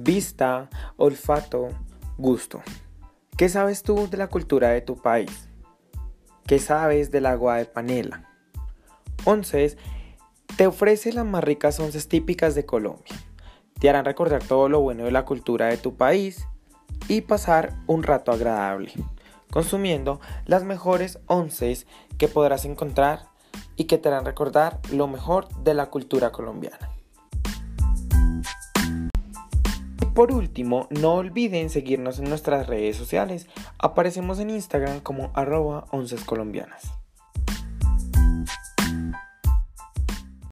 Vista, olfato, gusto. ¿Qué sabes tú de la cultura de tu país? ¿Qué sabes del agua de panela? Onces te ofrece las más ricas onces típicas de Colombia. Te harán recordar todo lo bueno de la cultura de tu país y pasar un rato agradable, consumiendo las mejores onces que podrás encontrar y que te harán recordar lo mejor de la cultura colombiana. Por último, no olviden seguirnos en nuestras redes sociales. Aparecemos en Instagram como arroba onces colombianas.